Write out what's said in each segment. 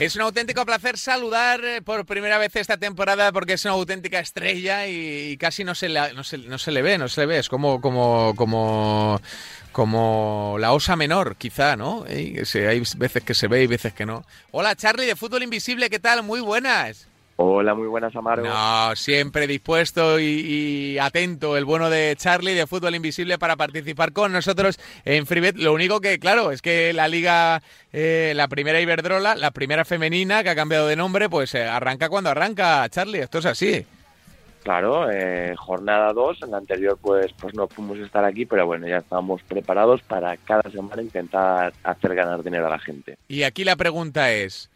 Es un auténtico placer saludar eh, por primera vez esta temporada porque es una auténtica estrella y, casi no se, le, no, se, no se le ve, no se le ve. Es como, como, como, como la osa menor, quizá, ¿no? hay veces que se ve y veces que no. Hola, Charlie de Fútbol Invisible, ¿qué tal? Muy buenas. Hola, muy buenas, Amaro. No, siempre dispuesto y, atento el bueno de Charlie de Fútbol Invisible para participar con nosotros en Freebet. Lo único que, claro, es que la liga, eh, la primera Iberdrola, la primera femenina que ha cambiado de nombre, pues eh, arranca cuando arranca, Charlie. Esto es así. Claro, eh, jornada 2, en la anterior pues, pues no pudimos estar aquí, pero bueno, ya estamos preparados para cada semana intentar hacer ganar dinero a la gente. Y aquí la pregunta es,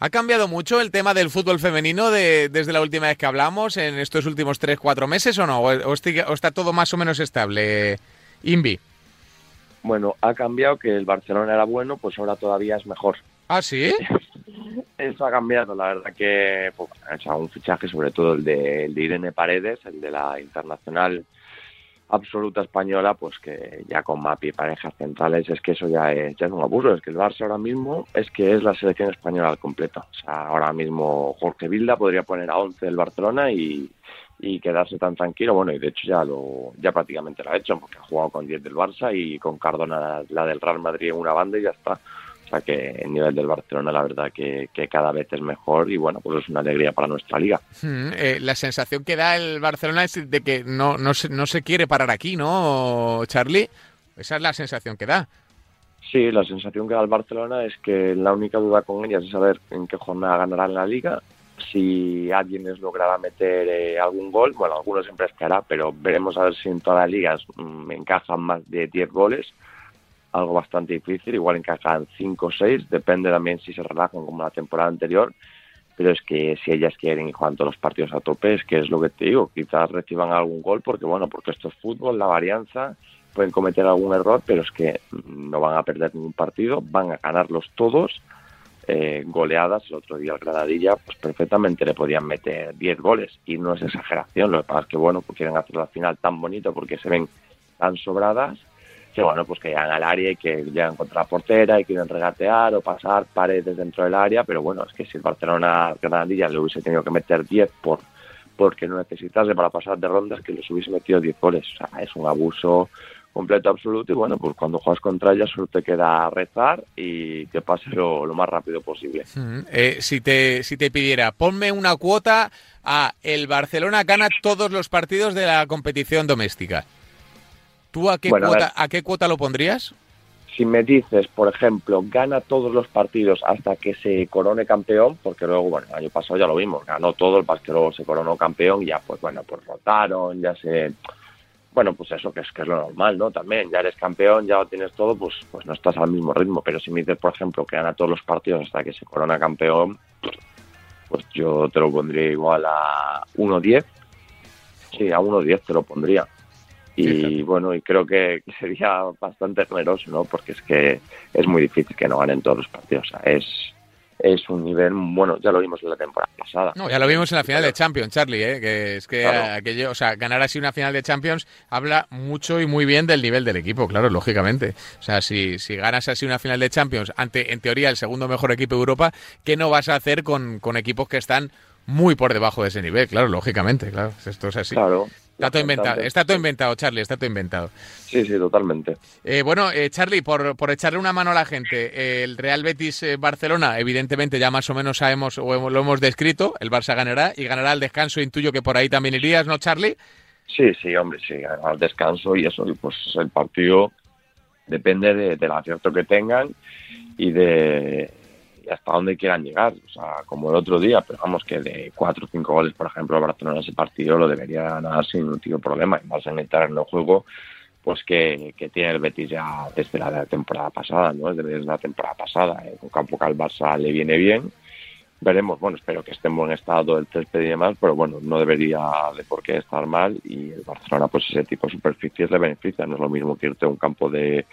¿Ha cambiado mucho el tema del fútbol femenino desde la última vez que hablamos, en estos últimos 3-4 meses o no? ¿O, está todo más o menos estable, Invi? Bueno, ha cambiado que el Barcelona era bueno, pues ahora todavía es mejor. ¿Ah, sí? Eso ha cambiado, la verdad que pues, ha hecho un fichaje, sobre todo el de, el de Irene Paredes, el de la Internacional absoluta española, pues que ya con Mapi y parejas centrales, es que eso ya es, ya es un abuso. Es que el Barça ahora mismo es que es la selección española al completo. O sea, ahora mismo Jorge Vilda podría poner a 11 del Barcelona y, y quedarse tan tranquilo. Bueno, y de hecho ya lo ya prácticamente lo ha hecho, porque ha jugado con 10 del Barça y con Cardona la del Real Madrid en una banda y ya está. O sea que el nivel del Barcelona, la verdad, que, cada vez es mejor y bueno, pues es una alegría para nuestra liga. Hmm, eh, la sensación que da el Barcelona es de que no, no, se, no se quiere parar aquí, ¿no, Charlie? Esa es la sensación que da. Sí, la sensación que da el Barcelona es que la única duda con ellas es saber en qué jornada ganarán la liga. Si alguien les logrará meter eh, algún gol, bueno, algunos siempre esperará, pero veremos a ver si en todas las ligas me mm, encajan más de 10 goles algo bastante difícil, igual encajan 5 o 6, depende también si se relajan como la temporada anterior, pero es que si ellas quieren y juegan todos los partidos a tope, es que es lo que te digo, quizás reciban algún gol, porque bueno, porque esto es fútbol, la varianza, pueden cometer algún error, pero es que no van a perder ningún partido, van a ganarlos todos, eh, goleadas, el otro día el Granadilla, pues perfectamente le podían meter 10 goles, y no es exageración, lo que pasa es que bueno, pues quieren hacer la final tan bonito porque se ven tan sobradas, que bueno, pues que llegan al área y que llegan contra la portera y quieren regatear o pasar paredes dentro del área, pero bueno, es que si el Barcelona Granadilla le hubiese tenido que meter 10 por porque no necesitase para pasar de rondas que les hubiese metido 10 goles, o sea, es un abuso completo absoluto y bueno, pues cuando juegas contra ella solo te queda rezar y que pase lo, más rápido posible. Eh, si, te, si te pidiera, ponme una cuota a el Barcelona gana todos los partidos de la competición doméstica. ¿Tú a qué, cuota, a, qué cuota lo pondrías? Si me dices, por ejemplo, gana todos los partidos hasta que se corone campeón, porque luego, bueno, el año pasado ya lo vimos, ganó todo, el luego se coronó campeón, y ya pues bueno, pues rotaron, ya se bueno, pues eso que es que es lo normal, ¿no? También, ya eres campeón, ya lo tienes todo, pues, pues no estás al mismo ritmo. Pero si me dices, por ejemplo, que gana todos los partidos hasta que se corona campeón, pues yo te lo pondría igual a 1-10. Sí, a 1-10 te lo pondría y bueno, y creo que sería bastante generoso, ¿no? Porque es que es muy difícil que no ganen todos los partidos. O sea, es, es un nivel, bueno, ya lo vimos en la temporada pasada. No, ya lo vimos en la final de Champions, Charlie, ¿eh? que es que aquello, o sea, ganar así una final de Champions habla mucho y muy bien del nivel del equipo, claro, lógicamente. O sea, si, si ganas así una final de Champions ante, en teoría, el segundo mejor equipo de Europa, ¿qué no vas a hacer con, con equipos que están muy por debajo de ese nivel? Claro, lógicamente, claro, esto es así. Claro. Está todo inventado, está todo inventado, Charlie, está todo inventado. Sí, sí, totalmente. Eh, bueno, eh, Charlie, por, por echarle una mano a la gente, el Real Betis eh, Barcelona, evidentemente ya más o menos sabemos o lo hemos descrito, el Barça ganará y ganará al descanso, intuyo que por ahí también irías, ¿no, Charlie? Sí, sí, hombre, sí, al descanso y eso, pues el partido depende del acierto que tengan y de hasta dónde quieran llegar. O sea, como el otro día, pero vamos que de cuatro o cinco goles, por ejemplo, el Barcelona ese partido lo debería ganar sin ningún problema. Y vas a entrar en el juego pues que, tiene el Betis ya desde la temporada pasada, ¿no? Desde la temporada pasada. En un campo que al Barça le viene bien. Veremos, bueno, espero que esté en buen estado el césped y demás, pero bueno, no debería de por qué estar mal y el Barcelona, pues ese tipo de superficies le beneficia. No es lo mismo que irte a un campo de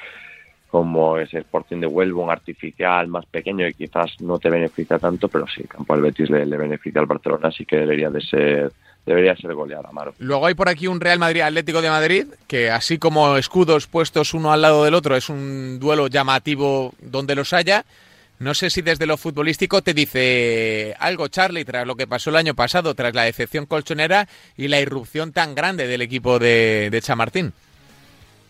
como ese Sporting de Huelva, un artificial más pequeño y quizás no te beneficia tanto, pero sí, campo al Betis le, beneficia al Barcelona, así que debería de ser debería ser goleada. Luego hay por aquí un Real Madrid Atlético de Madrid, que así como escudos puestos uno al lado del otro, es un duelo llamativo donde los haya, No sé si desde lo futbolístico te dice algo, Charlie, tras lo que pasó el año pasado, tras la decepción colchonera y la irrupción tan grande del equipo de, de Chamartín.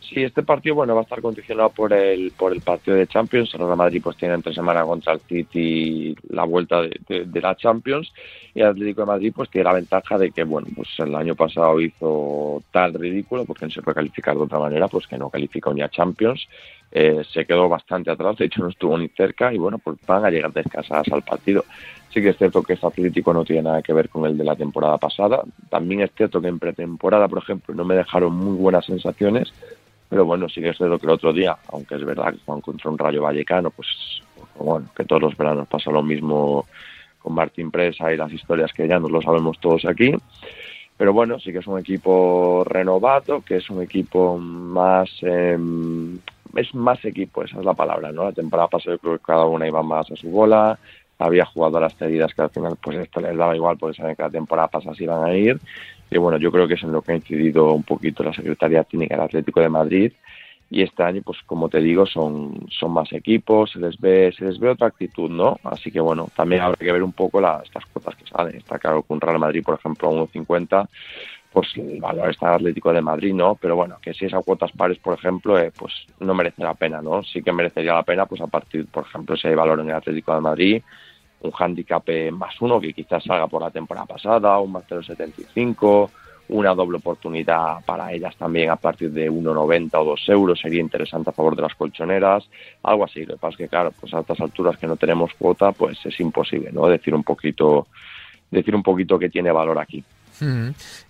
Sí, este partido bueno va a estar condicionado por el por el partido de Champions. El Real Madrid pues tiene entre semana contra el City la vuelta de, la Champions y el Atlético de Madrid pues tiene la ventaja de que bueno pues el año pasado hizo tal ridículo porque no se puede calificar de otra manera pues que no calificó ni a Champions. Eh, se quedó bastante atrás, de hecho no estuvo ni cerca y bueno pues van a llegar descansadas al partido. Sí que es cierto que este Atlético no tiene nada que ver con el de la temporada pasada. También es cierto que en pretemporada, por ejemplo, no me dejaron muy buenas sensaciones pero bueno, sí que es lo que el otro día, aunque es verdad que juegan contra un Rayo Vallecano, pues, pues bueno, que todos los veranos pasa lo mismo con Martín Presa y las historias que ya nos lo sabemos todos aquí. Pero bueno, sí que es un equipo renovado, que es un equipo más... Em, es más equipo, esa es la palabra, ¿no? La temporada pasada creo que cada una iba más a su bola, había jugadoras cedidas que al final pues esto les daba igual porque saben que la temporada pasada se iban a ir. Y bueno, yo creo que es en lo que ha incidido un poquito la Secretaría Técnica del Atlético de Madrid. Y este año pues como te digo son son más equipos se les ve se les ve otra actitud no así que bueno también habrá que ver un poco las estas cuotas que salen. Está claro que un Real Madrid por ejemplo a 1.50 pues el valor está Atlético de Madrid no pero bueno que si es a cuotas pares por ejemplo eh, pues no merece la pena no sí que merecería la pena pues a partir por ejemplo si hay valor en el Atlético de Madrid un handicap más uno que quizás salga por la temporada pasada, un más 0,75, una doble oportunidad para ellas también a partir de 1,90 o 2 euros sería interesante a favor de las colchoneras, algo así. Lo que pasa es que, claro, pues a estas alturas que no tenemos cuota, pues es imposible, ¿no? Decir un poquito, decir un poquito que tiene valor aquí.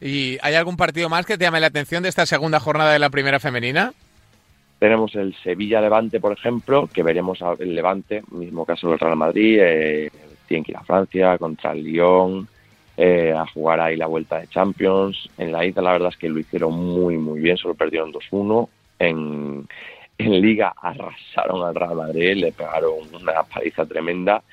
¿Y hay algún partido más que te llame la atención de esta segunda jornada de la primera femenina? Tenemos el Sevilla-Levante, por ejemplo, que veremos el Levante, mismo caso del Real Madrid, eh, tiene que ir a Francia contra el Lyon, eh, a jugar ahí la vuelta de Champions. En la ida la verdad es que lo hicieron muy, muy bien, solo perdieron 2-1. En, en Liga arrasaron al Real Madrid, le pegaron una paliza tremenda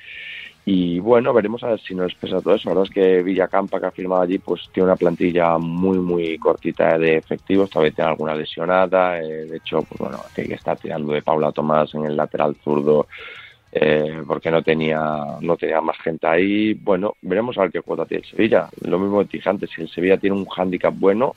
y bueno, veremos a ver si nos pesa todo eso. La verdad es que Villacampa, que ha firmado allí, pues tiene una plantilla muy, muy cortita de efectivos. Todavía tiene alguna lesionada. Eh, de hecho, pues bueno, hay que estar tirando de Paula Tomás en el lateral zurdo eh, porque no tenía, no tenía más gente ahí. Bueno, veremos a ver qué cuota tiene el Sevilla. Lo mismo que dije si el Sevilla tiene un hándicap bueno,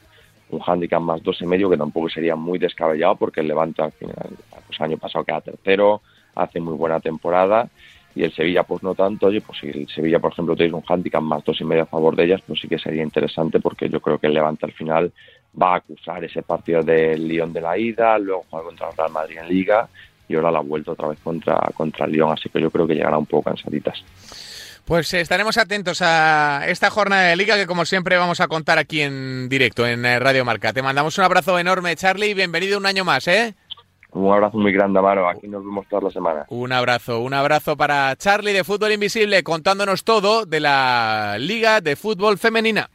un hándicap más dos y medio, que tampoco sería muy descabellado porque el Levante al final, pues año pasado queda tercero, hace muy buena temporada y el Sevilla pues no tanto, oye, pues si el Sevilla por ejemplo tiene un handicap más dos y medio a favor de ellas, pues sí que sería interesante porque yo creo que el Levante al final va a acusar ese partido del Lyon de la ida, luego juega contra el Real Madrid en Liga y ahora la vuelta otra vez contra, contra el Lyon, así que yo creo que llegará un poco cansaditas. Pues estaremos atentos a esta jornada de liga que como siempre vamos a contar aquí en directo en eh, Radio Marca. Te mandamos un abrazo enorme, Charlie, y bienvenido un año más, ¿eh? Un abrazo muy grande, Amaro. Aquí nos vemos toda la semana. Un abrazo, un abrazo para Charlie de Fútbol Invisible contándonos todo de la Liga de Fútbol Femenina.